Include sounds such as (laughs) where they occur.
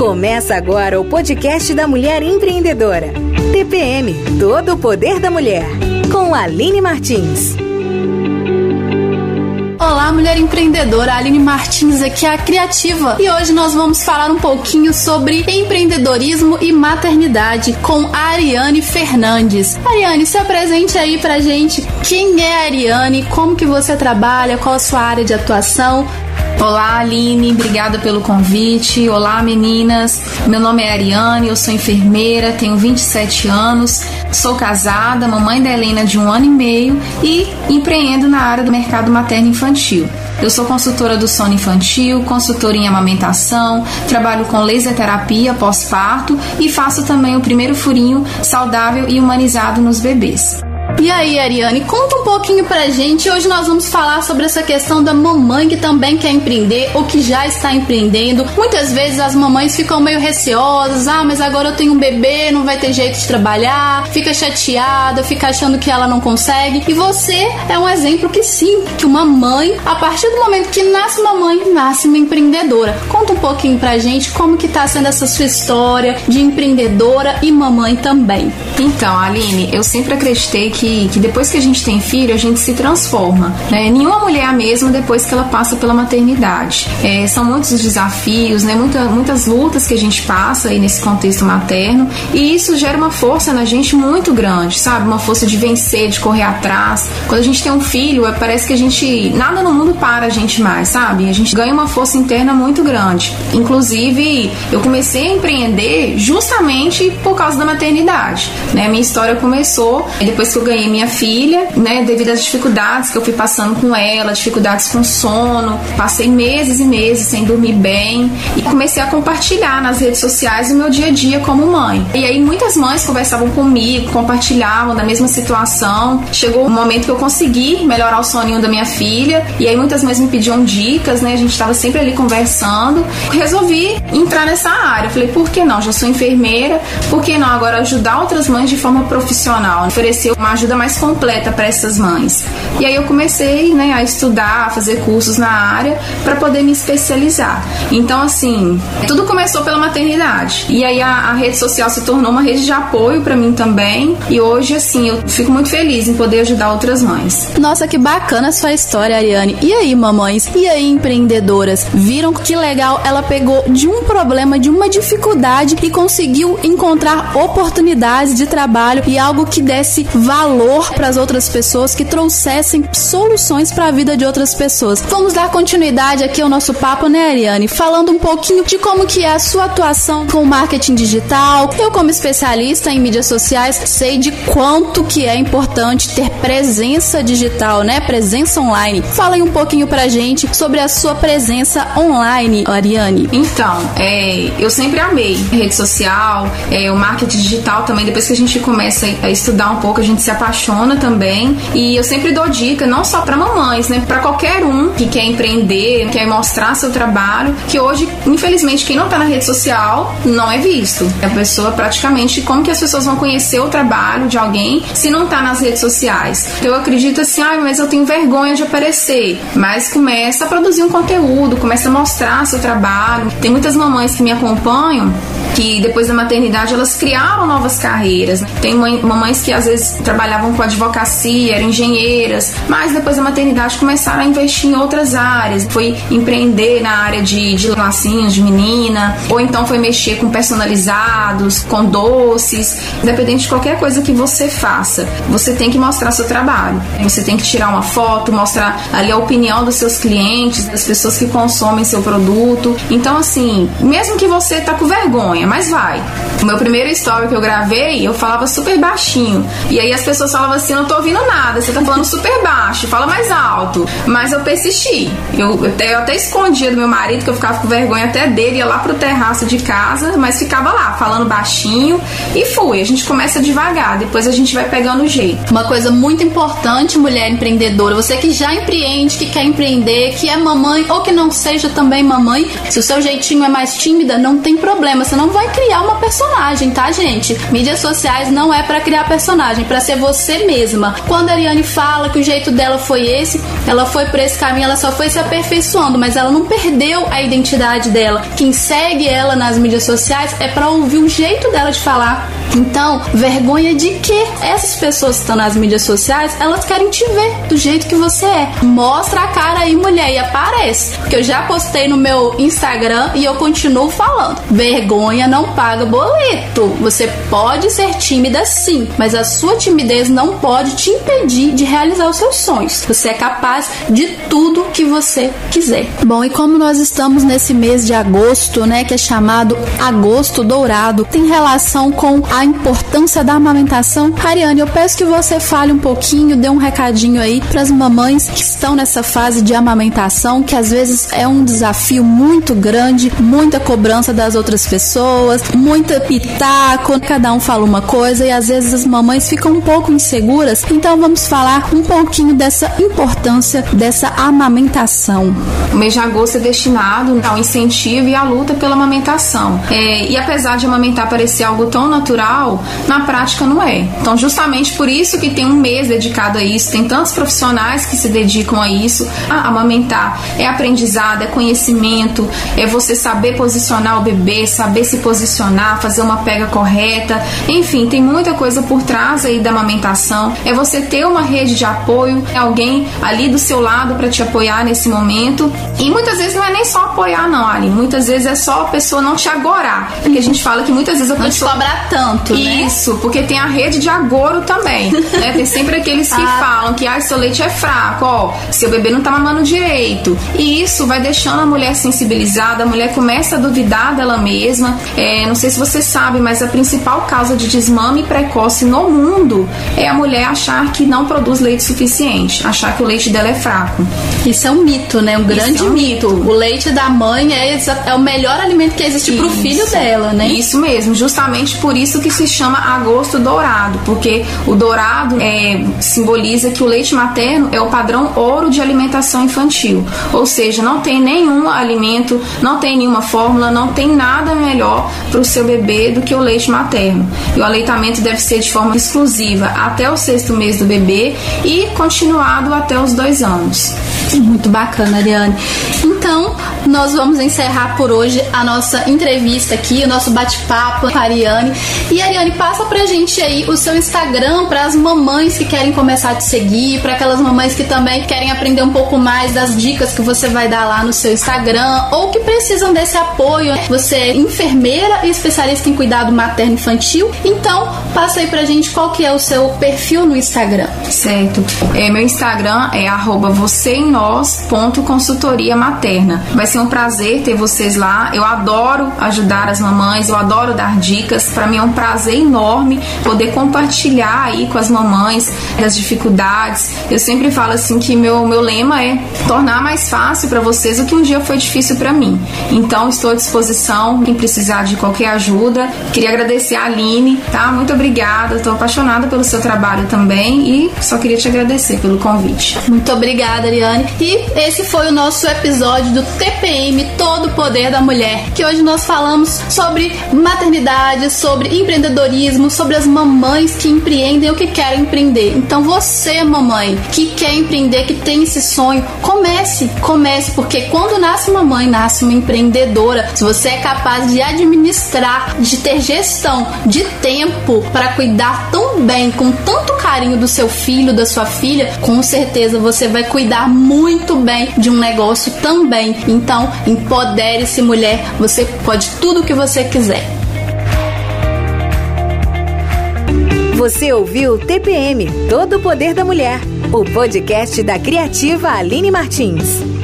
Começa agora o podcast da Mulher Empreendedora. TPM Todo o Poder da Mulher. Com Aline Martins. Olá, mulher empreendedora, Aline Martins aqui, a criativa. E hoje nós vamos falar um pouquinho sobre empreendedorismo e maternidade com a Ariane Fernandes. Ariane, se apresente aí pra gente. Quem é a Ariane? Como que você trabalha? Qual a sua área de atuação? Olá, Aline, obrigada pelo convite. Olá, meninas. Meu nome é Ariane, eu sou enfermeira, tenho 27 anos, sou casada, mamãe da Helena de um ano e meio e empreendo na área do mercado materno infantil. Eu sou consultora do sono infantil, consultora em amamentação, trabalho com laser terapia pós-parto e faço também o primeiro furinho saudável e humanizado nos bebês. E aí, Ariane, conta um pouquinho pra gente. Hoje nós vamos falar sobre essa questão da mamãe que também quer empreender ou que já está empreendendo. Muitas vezes as mamães ficam meio receosas: ah, mas agora eu tenho um bebê, não vai ter jeito de trabalhar, fica chateada, fica achando que ela não consegue. E você é um exemplo que sim, que uma mãe, a partir do momento que nasce uma mãe, nasce uma empreendedora. Conta um pouquinho pra gente como que tá sendo essa sua história de empreendedora e mamãe também. Então, Aline, eu sempre acreditei que que, que depois que a gente tem filho, a gente se transforma. Né? Nenhuma mulher é a mesma depois que ela passa pela maternidade. É, são muitos desafios, né? Muita, muitas lutas que a gente passa aí nesse contexto materno e isso gera uma força na gente muito grande, sabe? Uma força de vencer, de correr atrás. Quando a gente tem um filho, é, parece que a gente. Nada no mundo para a gente mais, sabe? A gente ganha uma força interna muito grande. Inclusive, eu comecei a empreender justamente por causa da maternidade. Né? Minha história começou depois que eu ganhei minha filha, né, devido às dificuldades que eu fui passando com ela, dificuldades com sono, passei meses e meses sem dormir bem e comecei a compartilhar nas redes sociais o meu dia a dia como mãe. E aí muitas mães conversavam comigo, compartilhavam da mesma situação. Chegou um momento que eu consegui melhorar o soninho da minha filha e aí muitas mães me pediam dicas, né? A gente estava sempre ali conversando. Resolvi entrar nessa área. Eu falei, por que não? Já sou enfermeira, por que não agora ajudar outras mães de forma profissional? Oferecer uma ajuda mais completa para essas mães. E aí eu comecei né, a estudar, a fazer cursos na área para poder me especializar. Então, assim, tudo começou pela maternidade. E aí a, a rede social se tornou uma rede de apoio para mim também. E hoje, assim, eu fico muito feliz em poder ajudar outras mães. Nossa, que bacana a sua história, Ariane. E aí, mamães? E aí, empreendedoras? Viram que legal ela pegou de um problema, de uma dificuldade e conseguiu encontrar oportunidades de trabalho e algo que desse valor valor para as outras pessoas, que trouxessem soluções para a vida de outras pessoas. Vamos dar continuidade aqui ao nosso papo, né, Ariane? Falando um pouquinho de como que é a sua atuação com marketing digital. Eu, como especialista em mídias sociais, sei de quanto que é importante ter presença digital, né? Presença online. Fala aí um pouquinho pra gente sobre a sua presença online, Ariane. Então, é, eu sempre amei rede social, é, o marketing digital também. Depois que a gente começa a estudar um pouco, a gente se apaixona também. E eu sempre dou dica, não só para mamães, né? Para qualquer um que quer empreender, quer mostrar seu trabalho, que hoje, infelizmente, quem não tá na rede social não é visto. A pessoa praticamente, como que as pessoas vão conhecer o trabalho de alguém se não tá nas redes sociais? Eu acredito assim, ah, mas eu tenho vergonha de aparecer. Mas começa a produzir um conteúdo, começa a mostrar seu trabalho. Tem muitas mamães que me acompanham que depois da maternidade elas criaram novas carreiras. Tem mamães que às vezes trabalhavam com advocacia, eram engenheiras, mas depois da maternidade começaram a investir em outras áreas. Foi empreender na área de, de lacinhos de menina, ou então foi mexer com personalizados, com doces. Independente de qualquer coisa que você faça, você tem que mostrar seu trabalho. Você tem que tirar uma foto, mostrar ali a opinião dos seus clientes, das pessoas que consomem seu produto. Então, assim, mesmo que você tá com vergonha, vergonha, mas vai. O meu primeiro story que eu gravei, eu falava super baixinho. E aí as pessoas falavam assim: não tô ouvindo nada, você tá falando super baixo, fala mais alto. Mas eu persisti. Eu, até, eu até escondia do meu marido, que eu ficava com vergonha até dele, ia lá pro terraço de casa, mas ficava lá, falando baixinho. E fui. A gente começa devagar, depois a gente vai pegando o jeito. Uma coisa muito importante, mulher empreendedora, você que já empreende, que quer empreender, que é mamãe ou que não seja também mamãe, se o seu jeitinho é mais tímida, não tem problema, você não não vai criar uma personagem, tá, gente? Mídias sociais não é para criar personagem, para ser você mesma. Quando a Ariane fala que o jeito dela foi esse, ela foi por esse caminho, ela só foi se aperfeiçoando, mas ela não perdeu a identidade dela. Quem segue ela nas mídias sociais é para ouvir o jeito dela de falar. Então, vergonha de que essas pessoas que estão nas mídias sociais, elas querem te ver do jeito que você é. Mostra a cara aí, mulher, e aparece. Porque eu já postei no meu Instagram e eu continuo falando. Vergonha não paga boleto. Você pode ser tímida sim, mas a sua timidez não pode te impedir de realizar os seus sonhos. Você é capaz de tudo que você quiser. Bom, e como nós estamos nesse mês de agosto, né, que é chamado Agosto Dourado, tem relação com a importância da amamentação. Ariane, eu peço que você fale um pouquinho, dê um recadinho aí para as mamães que estão nessa fase de amamentação, que às vezes é um desafio muito grande, muita cobrança das outras pessoas, muita pitaco, cada um fala uma coisa e às vezes as mamães ficam um pouco inseguras. Então vamos falar um pouquinho dessa importância dessa amamentação. O mês de agosto é destinado ao incentivo e à luta pela amamentação. É, e apesar de amamentar parecer algo tão natural, na prática não é. Então, justamente por isso que tem um mês dedicado a isso, tem tantos profissionais que se dedicam a isso. A amamentar é aprendizado, é conhecimento, é você saber posicionar o bebê, saber se posicionar, fazer uma pega correta. Enfim, tem muita coisa por trás aí da amamentação. É você ter uma rede de apoio, é alguém ali do seu lado para te apoiar nesse momento. E muitas vezes não é nem só apoiar, não, Ali. Muitas vezes é só a pessoa não te agorar. Porque a gente fala que muitas vezes a não pessoa. Não te cobrar tanto, né? Isso, porque tem a rede de agouro também. né? Tem sempre aqueles que (laughs) ah. falam que ah, seu leite é fraco, ó, seu bebê não tá mamando direito. E isso vai deixando a mulher sensibilizada, a mulher começa a duvidar dela mesma. É, não sei se você sabe, mas a principal causa de desmame precoce no mundo é a mulher achar que não produz leite suficiente, achar que o leite dela é fraco. Isso é um mito, né? Um grande é um mito. mito. O leite da mãe é, é o melhor alimento que existe isso. pro filho dela, né? Isso mesmo, justamente por isso que se chama agosto dourado, porque o dourado é, simboliza que o leite materno é o padrão ouro de alimentação infantil, ou seja, não tem nenhum alimento, não tem nenhuma fórmula, não tem nada melhor para o seu bebê do que o leite materno. E o aleitamento deve ser de forma exclusiva até o sexto mês do bebê e continuado até os dois anos. Muito bacana, Ariane. Então, nós vamos encerrar por hoje a nossa entrevista aqui, o nosso bate-papo com a Ariane. E Ariane, passa pra gente aí o seu Instagram para as mamães que querem começar a te seguir, para aquelas mamães que também querem aprender um pouco mais das dicas que você vai dar lá no seu Instagram ou que precisam desse apoio. Você é enfermeira e especialista em cuidado materno infantil. Então, passa aí pra gente qual que é o seu perfil no Instagram. Certo. É, meu Instagram é arroba você em nós ponto consultoria materna. Vai ser um prazer ter vocês lá. Eu adoro ajudar as mamães, eu adoro dar dicas. Para mim é um prazer enorme poder compartilhar aí com as mamães das dificuldades. Eu sempre falo assim que meu meu lema é tornar mais fácil para vocês o que um dia foi difícil para mim. Então estou à disposição quem precisar de qualquer ajuda. Queria agradecer a Aline, tá? Muito obrigada. Estou apaixonada pelo seu trabalho também e só queria te agradecer pelo convite. Muito obrigada, Ariane. E esse foi o nosso episódio do TPM Todo o Poder da Mulher, que hoje nós falamos sobre maternidade, sobre empreendedorismo, sobre as mamães que empreendem ou que querem empreender. Então você, mamãe, que quer empreender, que tem esse sonho, comece, comece, porque quando nasce uma mãe, nasce uma empreendedora. Se você é capaz de administrar, de ter gestão de tempo para cuidar tão bem, com tanto carinho do seu filho, da sua filha, com certeza você vai cuidar muito bem de um negócio também. Então, empodere-se, mulher. Você pode tudo o que você quiser. Você ouviu TPM Todo o Poder da Mulher, o podcast da criativa Aline Martins.